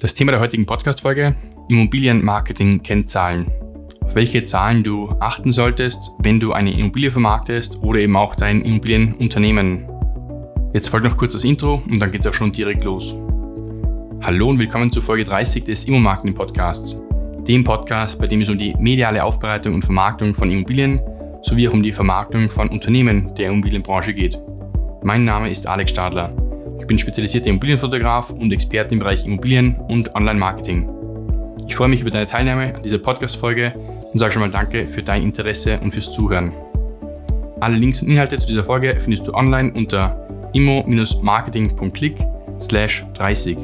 Das Thema der heutigen Podcast-Folge: Immobilienmarketing-Kennzahlen. Auf welche Zahlen du achten solltest, wenn du eine Immobilie vermarktest oder eben auch dein Immobilienunternehmen. Jetzt folgt noch kurz das Intro und dann geht es auch schon direkt los. Hallo und willkommen zu Folge 30 des Immo-Marketing-Podcasts, dem Podcast, bei dem es um die mediale Aufbereitung und Vermarktung von Immobilien sowie auch um die Vermarktung von Unternehmen der Immobilienbranche geht. Mein Name ist Alex Stadler. Ich bin spezialisierter Immobilienfotograf und Experte im Bereich Immobilien und Online-Marketing. Ich freue mich über deine Teilnahme an dieser Podcast-Folge und sage schon mal Danke für dein Interesse und fürs Zuhören. Alle Links und Inhalte zu dieser Folge findest du online unter immo-marketing.click 30.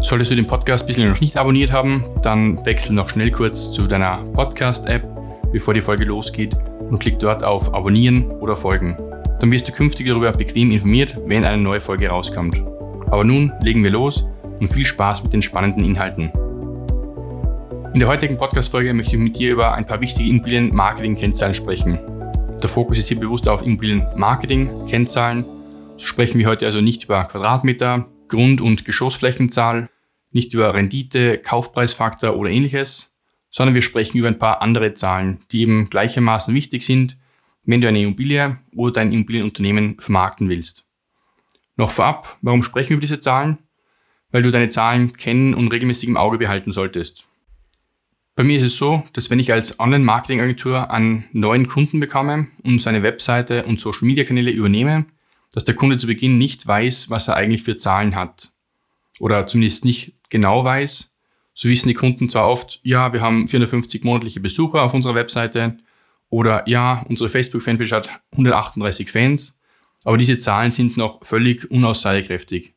Solltest du den Podcast bislang noch nicht abonniert haben, dann wechsel noch schnell kurz zu deiner Podcast-App, bevor die Folge losgeht und klick dort auf Abonnieren oder Folgen. Dann wirst du künftig darüber bequem informiert, wenn eine neue Folge rauskommt. Aber nun legen wir los und viel Spaß mit den spannenden Inhalten. In der heutigen Podcast-Folge möchte ich mit dir über ein paar wichtige Immobilien-Marketing-Kennzahlen sprechen. Der Fokus ist hier bewusst auf Immobilien-Marketing-Kennzahlen. So sprechen wir heute also nicht über Quadratmeter, Grund- und Geschossflächenzahl, nicht über Rendite, Kaufpreisfaktor oder ähnliches, sondern wir sprechen über ein paar andere Zahlen, die eben gleichermaßen wichtig sind, wenn du eine Immobilie oder dein Immobilienunternehmen vermarkten willst. Noch vorab, warum sprechen wir über diese Zahlen? Weil du deine Zahlen kennen und regelmäßig im Auge behalten solltest. Bei mir ist es so, dass wenn ich als Online-Marketing-Agentur einen neuen Kunden bekomme und seine Webseite und Social-Media-Kanäle übernehme, dass der Kunde zu Beginn nicht weiß, was er eigentlich für Zahlen hat. Oder zumindest nicht genau weiß. So wissen die Kunden zwar oft, ja, wir haben 450 monatliche Besucher auf unserer Webseite, oder ja, unsere Facebook-Fanpage hat 138 Fans, aber diese Zahlen sind noch völlig unaussagekräftig.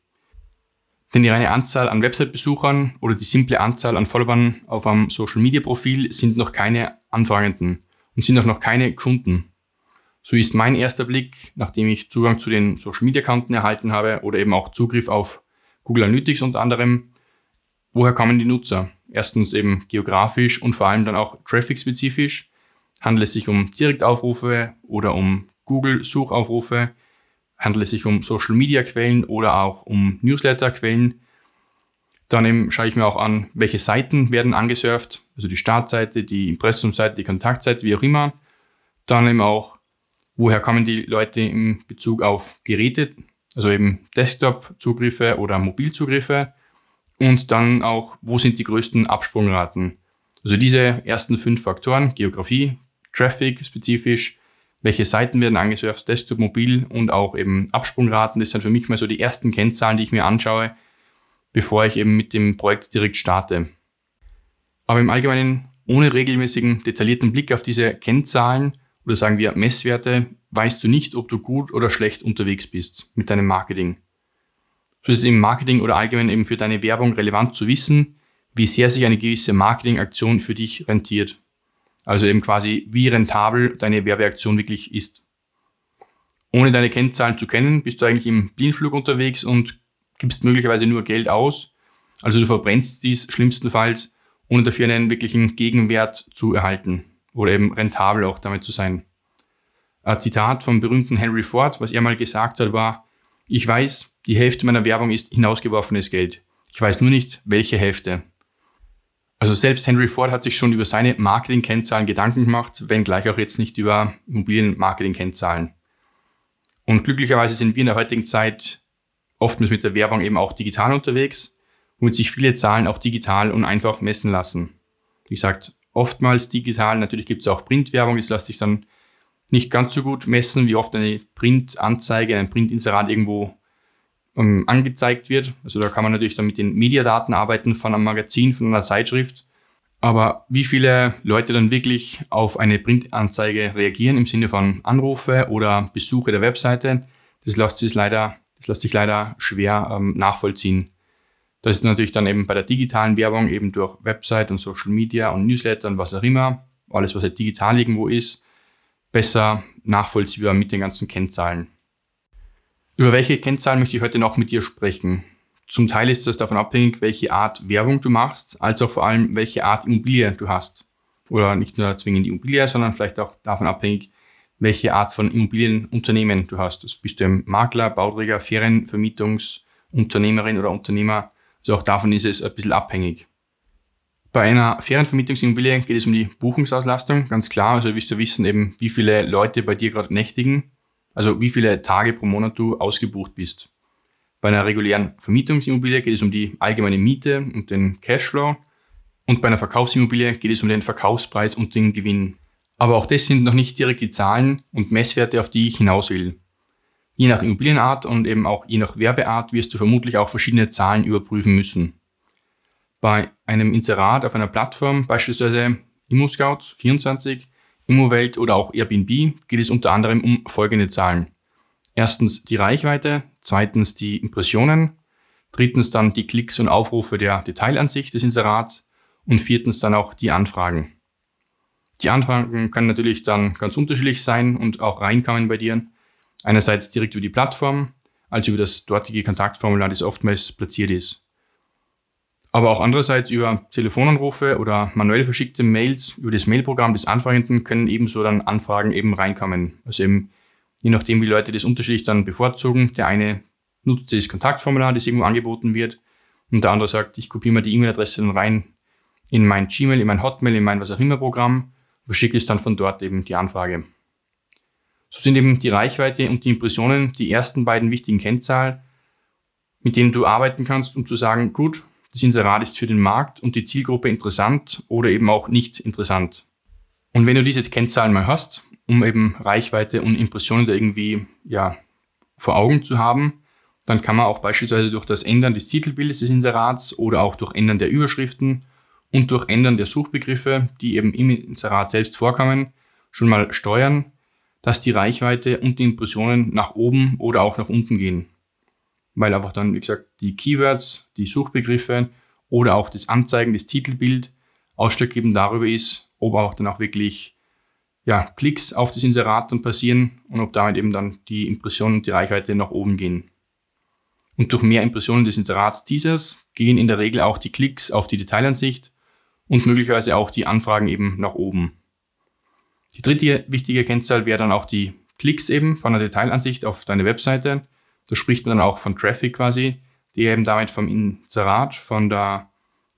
Denn die reine Anzahl an Website-Besuchern oder die simple Anzahl an Followern auf einem Social-Media-Profil sind noch keine Anfragenden und sind auch noch keine Kunden. So ist mein erster Blick, nachdem ich Zugang zu den Social-Media-Konten erhalten habe oder eben auch Zugriff auf Google Analytics unter anderem, woher kommen die Nutzer? Erstens eben geografisch und vor allem dann auch traffic-spezifisch Handelt es sich um Direktaufrufe oder um Google-Suchaufrufe? Handelt es sich um Social-Media-Quellen oder auch um Newsletter-Quellen? Dann schaue ich mir auch an, welche Seiten werden angesurft, also die Startseite, die Impressumseite, die Kontaktseite, wie auch immer. Dann eben auch, woher kommen die Leute in Bezug auf Geräte, also eben Desktop-Zugriffe oder Mobilzugriffe. Und dann auch, wo sind die größten Absprungraten? Also diese ersten fünf Faktoren, Geografie, Traffic spezifisch, welche Seiten werden angesurft, Desktop, Mobil und auch eben Absprungraten. Das sind für mich mal so die ersten Kennzahlen, die ich mir anschaue, bevor ich eben mit dem Projekt direkt starte. Aber im Allgemeinen, ohne regelmäßigen, detaillierten Blick auf diese Kennzahlen oder sagen wir Messwerte, weißt du nicht, ob du gut oder schlecht unterwegs bist mit deinem Marketing. So ist es im Marketing oder allgemein eben für deine Werbung relevant zu wissen, wie sehr sich eine gewisse Marketingaktion für dich rentiert. Also eben quasi, wie rentabel deine Werbeaktion wirklich ist. Ohne deine Kennzahlen zu kennen, bist du eigentlich im Blindflug unterwegs und gibst möglicherweise nur Geld aus. Also du verbrennst dies schlimmstenfalls, ohne dafür einen wirklichen Gegenwert zu erhalten oder eben rentabel auch damit zu sein. Ein Zitat vom berühmten Henry Ford, was er mal gesagt hat, war, ich weiß, die Hälfte meiner Werbung ist hinausgeworfenes Geld. Ich weiß nur nicht, welche Hälfte. Also selbst Henry Ford hat sich schon über seine Marketing-Kennzahlen Gedanken gemacht, wenngleich auch jetzt nicht über Immobilien-Marketing-Kennzahlen. Und glücklicherweise sind wir in der heutigen Zeit oftmals mit der Werbung eben auch digital unterwegs, womit sich viele Zahlen auch digital und einfach messen lassen. Wie gesagt, oftmals digital, natürlich gibt es auch Printwerbung, das lässt sich dann nicht ganz so gut messen, wie oft eine Printanzeige, ein Printinserat irgendwo ähm, angezeigt wird. Also da kann man natürlich dann mit den Mediadaten arbeiten von einem Magazin, von einer Zeitschrift. Aber wie viele Leute dann wirklich auf eine Printanzeige reagieren im Sinne von Anrufe oder Besuche der Webseite, das lässt sich leider, das lässt sich leider schwer ähm, nachvollziehen. Das ist natürlich dann eben bei der digitalen Werbung eben durch Website und Social Media und Newsletter und was auch immer, alles was halt digital irgendwo ist, besser nachvollziehbar mit den ganzen Kennzahlen. Über welche Kennzahlen möchte ich heute noch mit dir sprechen? Zum Teil ist das davon abhängig, welche Art Werbung du machst, als auch vor allem, welche Art Immobilie du hast. Oder nicht nur zwingend die Immobilie, sondern vielleicht auch davon abhängig, welche Art von Immobilienunternehmen du hast. Also bist du ein Makler, Bauträger, Ferienvermietungsunternehmerin oder Unternehmer, Also auch davon ist es ein bisschen abhängig. Bei einer Ferienvermietungsimmobilie geht es um die Buchungsauslastung, ganz klar. Also willst du wissen eben, wie viele Leute bei dir gerade nächtigen, also wie viele Tage pro Monat du ausgebucht bist. Bei einer regulären Vermietungsimmobilie geht es um die allgemeine Miete und den Cashflow. Und bei einer Verkaufsimmobilie geht es um den Verkaufspreis und den Gewinn. Aber auch das sind noch nicht direkt die Zahlen und Messwerte, auf die ich hinaus will. Je nach Immobilienart und eben auch je nach Werbeart wirst du vermutlich auch verschiedene Zahlen überprüfen müssen. Bei einem Inserat auf einer Plattform, beispielsweise ImmoScout24, Immowelt oder auch Airbnb, geht es unter anderem um folgende Zahlen. Erstens die Reichweite, zweitens die Impressionen, drittens dann die Klicks und Aufrufe der Detailansicht des Inserats und viertens dann auch die Anfragen. Die Anfragen können natürlich dann ganz unterschiedlich sein und auch reinkommen bei dir. Einerseits direkt über die Plattform, also über das dortige Kontaktformular, das oftmals platziert ist. Aber auch andererseits über Telefonanrufe oder manuell verschickte Mails über das Mailprogramm des Anfragenden können ebenso dann Anfragen eben reinkommen. Also eben je nachdem, wie Leute das unterschiedlich dann bevorzugen. Der eine nutzt das Kontaktformular, das irgendwo angeboten wird und der andere sagt, ich kopiere mir die E-Mail-Adresse dann rein in mein Gmail, in mein Hotmail, in mein was auch immer Programm, verschicke es dann von dort eben die Anfrage. So sind eben die Reichweite und die Impressionen die ersten beiden wichtigen Kennzahlen, mit denen du arbeiten kannst, um zu sagen, gut, das Inserat ist für den Markt und die Zielgruppe interessant oder eben auch nicht interessant. Und wenn du diese Kennzahlen mal hast, um eben Reichweite und Impressionen da irgendwie ja, vor Augen zu haben, dann kann man auch beispielsweise durch das Ändern des Titelbildes des Inserats oder auch durch Ändern der Überschriften und durch Ändern der Suchbegriffe, die eben im Inserat selbst vorkommen, schon mal steuern, dass die Reichweite und die Impressionen nach oben oder auch nach unten gehen. Weil einfach dann, wie gesagt, die Keywords, die Suchbegriffe oder auch das Anzeigen des Titelbild ausschlaggebend darüber ist, ob auch dann auch wirklich ja, Klicks auf das Inserat dann passieren und ob damit eben dann die Impressionen und die Reichweite nach oben gehen. Und durch mehr Impressionen des Inserats Teasers gehen in der Regel auch die Klicks auf die Detailansicht und möglicherweise auch die Anfragen eben nach oben. Die dritte wichtige Kennzahl wäre dann auch die Klicks eben von der Detailansicht auf deine Webseite. Da spricht man dann auch von Traffic quasi, der eben damit vom Inserat, von der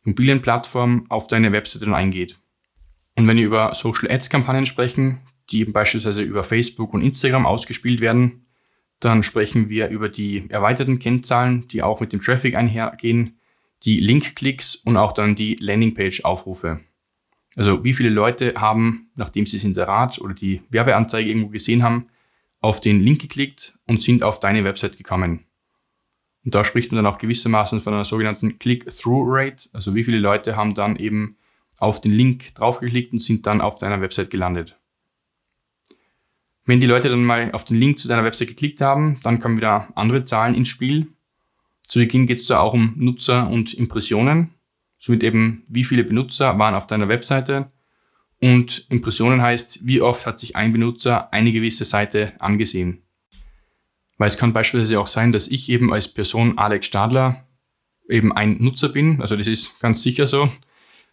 Immobilienplattform auf deine Webseite dann eingeht. Und wenn wir über Social Ads Kampagnen sprechen, die eben beispielsweise über Facebook und Instagram ausgespielt werden, dann sprechen wir über die erweiterten Kennzahlen, die auch mit dem Traffic einhergehen, die Link-Klicks und auch dann die Landingpage-Aufrufe. Also wie viele Leute haben, nachdem sie das Inserat oder die Werbeanzeige irgendwo gesehen haben, auf den Link geklickt und sind auf deine Website gekommen. Und da spricht man dann auch gewissermaßen von einer sogenannten Click-Through-Rate, also wie viele Leute haben dann eben auf den Link draufgeklickt und sind dann auf deiner Website gelandet. Wenn die Leute dann mal auf den Link zu deiner Website geklickt haben, dann kommen wieder andere Zahlen ins Spiel. Zu Beginn geht es da auch um Nutzer und Impressionen somit eben, wie viele Benutzer waren auf deiner Webseite. Und Impressionen heißt, wie oft hat sich ein Benutzer eine gewisse Seite angesehen. Weil es kann beispielsweise auch sein, dass ich eben als Person Alex Stadler eben ein Nutzer bin, also das ist ganz sicher so.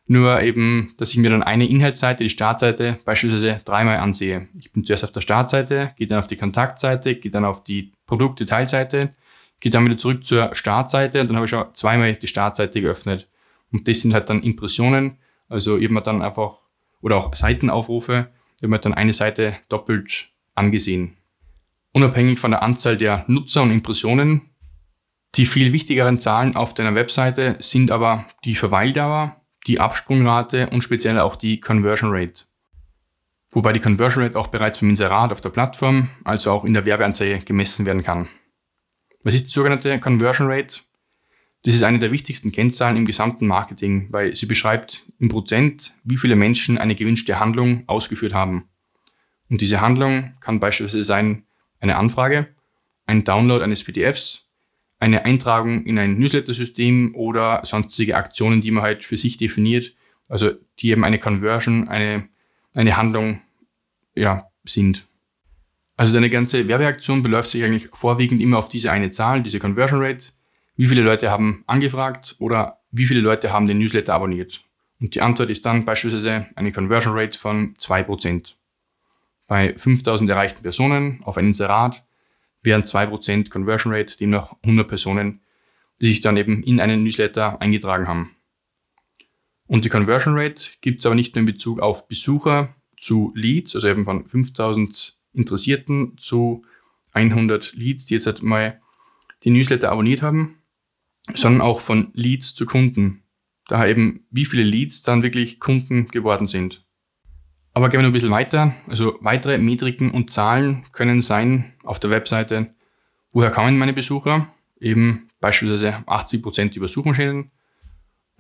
Nur eben, dass ich mir dann eine Inhaltsseite, die Startseite, beispielsweise dreimal ansehe. Ich bin zuerst auf der Startseite, gehe dann auf die Kontaktseite, gehe dann auf die Produktdetailseite, gehe dann wieder zurück zur Startseite und dann habe ich schon zweimal die Startseite geöffnet. Und das sind halt dann Impressionen, also eben dann einfach, oder auch Seitenaufrufe, eben dann eine Seite doppelt angesehen. Unabhängig von der Anzahl der Nutzer und Impressionen, die viel wichtigeren Zahlen auf deiner Webseite sind aber die Verweildauer, die Absprungrate und speziell auch die Conversion Rate. Wobei die Conversion Rate auch bereits beim Inserat auf der Plattform, also auch in der Werbeanzeige gemessen werden kann. Was ist die sogenannte Conversion Rate? Das ist eine der wichtigsten Kennzahlen im gesamten Marketing, weil sie beschreibt im Prozent, wie viele Menschen eine gewünschte Handlung ausgeführt haben. Und diese Handlung kann beispielsweise sein eine Anfrage, ein Download eines PDFs, eine Eintragung in ein Newsletter-System oder sonstige Aktionen, die man halt für sich definiert, also die eben eine Conversion, eine, eine Handlung ja, sind. Also deine ganze Werbeaktion beläuft sich eigentlich vorwiegend immer auf diese eine Zahl, diese Conversion Rate, wie viele Leute haben angefragt oder wie viele Leute haben den Newsletter abonniert. Und die Antwort ist dann beispielsweise eine Conversion Rate von 2%. Bei 5000 erreichten Personen auf ein Inserat wären 2% Conversion Rate demnach 100 Personen die sich dann eben in einen Newsletter eingetragen haben. Und die Conversion Rate gibt es aber nicht nur in Bezug auf Besucher zu Leads, also eben von 5000 Interessierten zu 100 Leads, die jetzt halt mal die Newsletter abonniert haben, sondern auch von Leads zu Kunden. Daher eben, wie viele Leads dann wirklich Kunden geworden sind. Aber gehen wir noch ein bisschen weiter. Also weitere Metriken und Zahlen können sein auf der Webseite, woher kamen meine Besucher? Eben beispielsweise 80% über Suchmaschinen,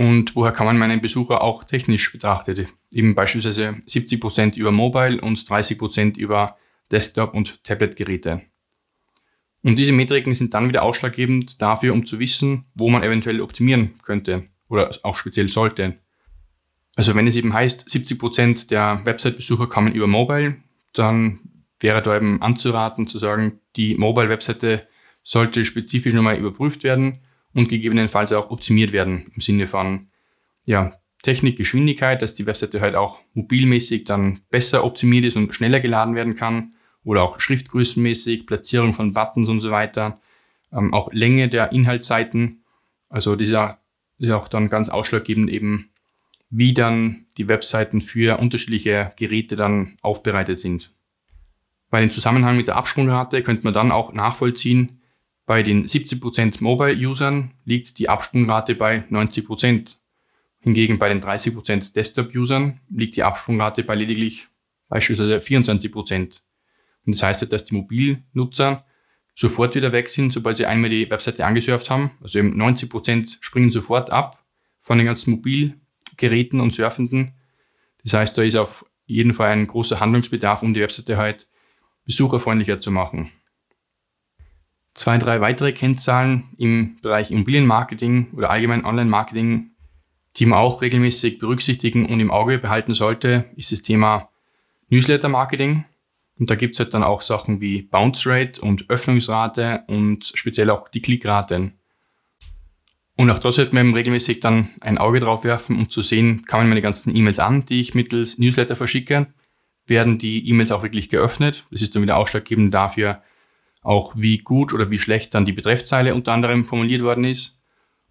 und woher kann man meinen Besucher auch technisch betrachtet? Eben beispielsweise 70% über Mobile und 30% über Desktop- und Tablet-Geräte. Und diese Metriken sind dann wieder ausschlaggebend dafür, um zu wissen, wo man eventuell optimieren könnte oder auch speziell sollte. Also wenn es eben heißt, 70% der Website-Besucher kommen über Mobile, dann wäre da eben anzuraten zu sagen, die Mobile-Webseite sollte spezifisch nochmal überprüft werden und gegebenenfalls auch optimiert werden im Sinne von ja, Technik, dass die Webseite halt auch mobilmäßig dann besser optimiert ist und schneller geladen werden kann oder auch schriftgrößenmäßig, Platzierung von Buttons und so weiter, ähm, auch Länge der Inhaltsseiten. Also dieser ist auch dann ganz ausschlaggebend eben, wie dann die Webseiten für unterschiedliche Geräte dann aufbereitet sind. Bei dem Zusammenhang mit der Absprungrate könnte man dann auch nachvollziehen, bei den 70% Mobile-Usern liegt die Absprungrate bei 90%. Hingegen bei den 30% Desktop-Usern liegt die Absprungrate bei lediglich beispielsweise 24%. Und das heißt, dass die Mobilnutzer sofort wieder weg sind, sobald sie einmal die Webseite angesurft haben. Also eben 90% springen sofort ab von den ganzen Mobilgeräten und Surfenden. Das heißt, da ist auf jeden Fall ein großer Handlungsbedarf, um die Webseite halt besucherfreundlicher zu machen. Zwei, drei weitere Kennzahlen im Bereich Immobilienmarketing oder allgemein Online-Marketing, die man auch regelmäßig berücksichtigen und im Auge behalten sollte, ist das Thema Newsletter-Marketing. Und da gibt es halt dann auch Sachen wie Bounce Rate und Öffnungsrate und speziell auch die Klickraten. Und auch da sollte man regelmäßig dann ein Auge drauf werfen, um zu sehen, kamen meine ganzen E-Mails an, die ich mittels Newsletter verschicke, werden die E-Mails auch wirklich geöffnet. Das ist dann wieder ausschlaggebend dafür, auch wie gut oder wie schlecht dann die Betreffzeile unter anderem formuliert worden ist.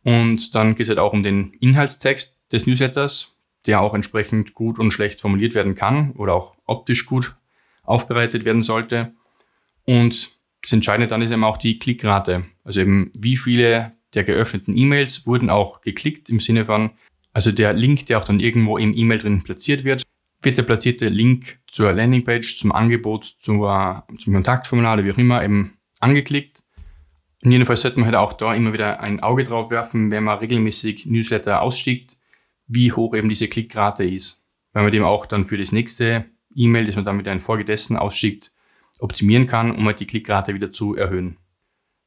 Und dann geht es halt auch um den Inhaltstext des Newsletters, der auch entsprechend gut und schlecht formuliert werden kann oder auch optisch gut aufbereitet werden sollte. Und das Entscheidende dann ist eben auch die Klickrate. Also eben wie viele der geöffneten E-Mails wurden auch geklickt im Sinne von, also der Link, der auch dann irgendwo im E-Mail drin platziert wird, wird der platzierte Link zur Landingpage, zum Angebot, zur, zum Kontaktformular oder wie auch immer eben angeklickt. Und jedenfalls sollte man halt auch da immer wieder ein Auge drauf werfen, wenn man regelmäßig Newsletter ausschickt, wie hoch eben diese Klickrate ist. Weil man dem auch dann für das nächste E-Mail, das man dann mit einem Folgedessen ausschickt, optimieren kann, um halt die Klickrate wieder zu erhöhen.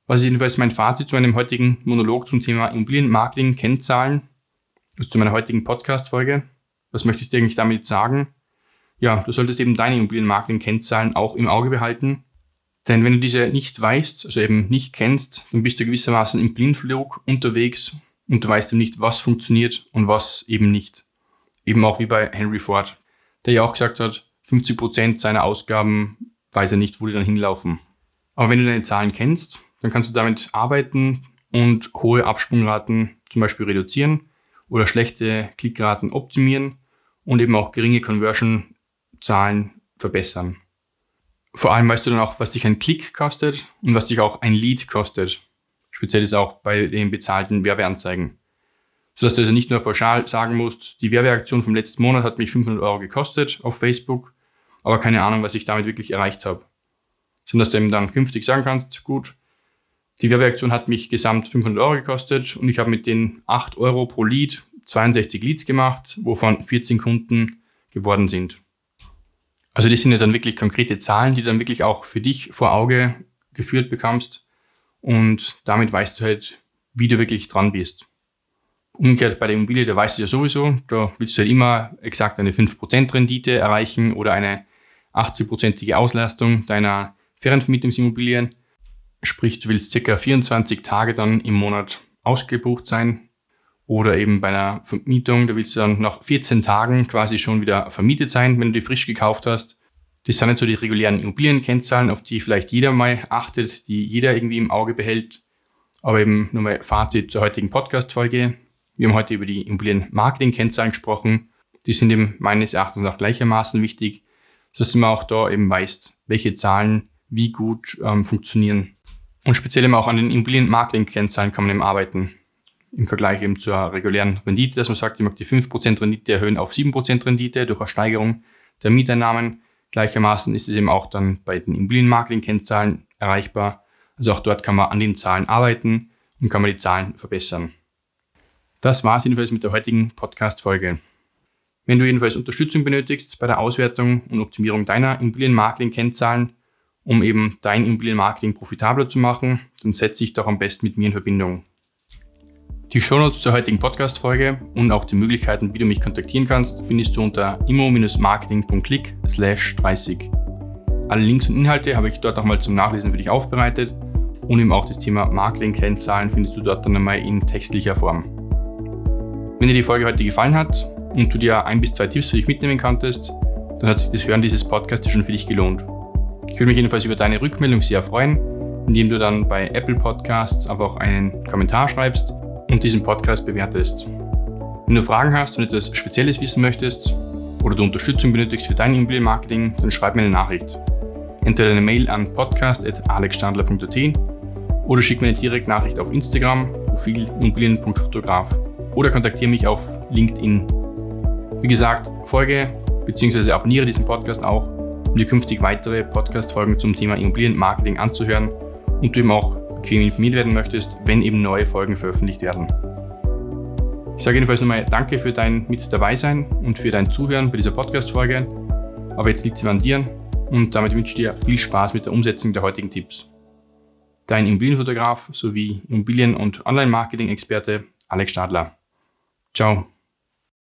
Was ist jedenfalls mein Fazit zu einem heutigen Monolog zum Thema Immobilienmarketing, Kennzahlen, also zu meiner heutigen Podcast-Folge. Was möchte ich dir eigentlich damit sagen? Ja, du solltest eben deine Immobilienmarketing-Kennzahlen auch im Auge behalten. Denn wenn du diese nicht weißt, also eben nicht kennst, dann bist du gewissermaßen im Blindflug unterwegs und du weißt eben nicht, was funktioniert und was eben nicht. Eben auch wie bei Henry Ford, der ja auch gesagt hat, 50 Prozent seiner Ausgaben weiß er nicht, wo die dann hinlaufen. Aber wenn du deine Zahlen kennst, dann kannst du damit arbeiten und hohe Absprungraten zum Beispiel reduzieren oder schlechte Klickraten optimieren und eben auch geringe Conversion-Zahlen verbessern. Vor allem weißt du dann auch, was dich ein Klick kostet und was dich auch ein Lead kostet. Speziell ist auch bei den bezahlten Werbeanzeigen. Sodass du also nicht nur pauschal sagen musst, die Werbeaktion vom letzten Monat hat mich 500 Euro gekostet auf Facebook, aber keine Ahnung, was ich damit wirklich erreicht habe. Sondern dass du eben dann künftig sagen kannst, gut, die Werbeaktion hat mich gesamt 500 Euro gekostet und ich habe mit den 8 Euro pro Lead 62 Leads gemacht, wovon 14 Kunden geworden sind. Also das sind ja dann wirklich konkrete Zahlen, die du dann wirklich auch für dich vor Auge geführt bekommst und damit weißt du halt, wie du wirklich dran bist. Umgekehrt bei der Immobilie, da weißt du ja sowieso, da willst du halt immer exakt eine 5% Rendite erreichen oder eine 80%ige Auslastung deiner Ferienvermietungsimmobilien. Sprich, du willst circa 24 Tage dann im Monat ausgebucht sein oder eben bei einer Vermietung, da willst du dann nach 14 Tagen quasi schon wieder vermietet sein, wenn du die frisch gekauft hast. Das sind jetzt so die regulären Immobilienkennzahlen, auf die vielleicht jeder mal achtet, die jeder irgendwie im Auge behält. Aber eben nur mal Fazit zur heutigen Podcast-Folge. Wir haben heute über die Immobilien-Marketing-Kennzahlen gesprochen. Die sind eben meines Erachtens auch gleichermaßen wichtig, sodass man auch da eben weiß, welche Zahlen wie gut ähm, funktionieren. Und speziell eben auch an den Immobilien-Marketing-Kennzahlen kann man eben arbeiten. Im Vergleich eben zur regulären Rendite, dass man sagt, ich mag die 5% Rendite erhöhen auf 7% Rendite durch eine Steigerung der Mieteinnahmen. Gleichermaßen ist es eben auch dann bei den Immobilien-Marketing-Kennzahlen erreichbar. Also auch dort kann man an den Zahlen arbeiten und kann man die Zahlen verbessern. Das war es jedenfalls mit der heutigen Podcast-Folge. Wenn du jedenfalls Unterstützung benötigst bei der Auswertung und Optimierung deiner Immobilien-Marketing-Kennzahlen, um eben dein Immobilienmarketing profitabler zu machen, dann setze dich doch am besten mit mir in Verbindung. Die Shownotes zur heutigen Podcast-Folge und auch die Möglichkeiten, wie du mich kontaktieren kannst, findest du unter immo-marketing.click 30. Alle Links und Inhalte habe ich dort nochmal zum Nachlesen für dich aufbereitet und eben auch das Thema Marketing-Kennzahlen findest du dort dann einmal in textlicher Form. Wenn dir die Folge heute gefallen hat und du dir ein bis zwei Tipps für dich mitnehmen konntest, dann hat sich das Hören dieses Podcasts schon für dich gelohnt. Ich würde mich jedenfalls über deine Rückmeldung sehr freuen, indem du dann bei Apple Podcasts einfach einen Kommentar schreibst und diesen Podcast bewertest. Wenn du Fragen hast und etwas Spezielles wissen möchtest oder du Unterstützung benötigst für dein Immobilienmarketing, dann schreib mir eine Nachricht. Entweder eine Mail an podcast.alexstandler.at oder schick mir eine Direktnachricht auf Instagram, Profil immobilien.fotograf oder kontaktiere mich auf LinkedIn. Wie gesagt, folge bzw. abonniere diesen Podcast auch um dir künftig weitere Podcast-Folgen zum Thema Immobilienmarketing anzuhören und du eben auch bequem informiert werden möchtest, wenn eben neue Folgen veröffentlicht werden. Ich sage jedenfalls nochmal Danke für dein Mit dabei sein und für dein Zuhören bei dieser Podcast-Folge. Aber jetzt liegt sie an dir und damit wünsche ich dir viel Spaß mit der Umsetzung der heutigen Tipps. Dein Immobilienfotograf sowie Immobilien- und Online-Marketing-Experte Alex Stadler. Ciao.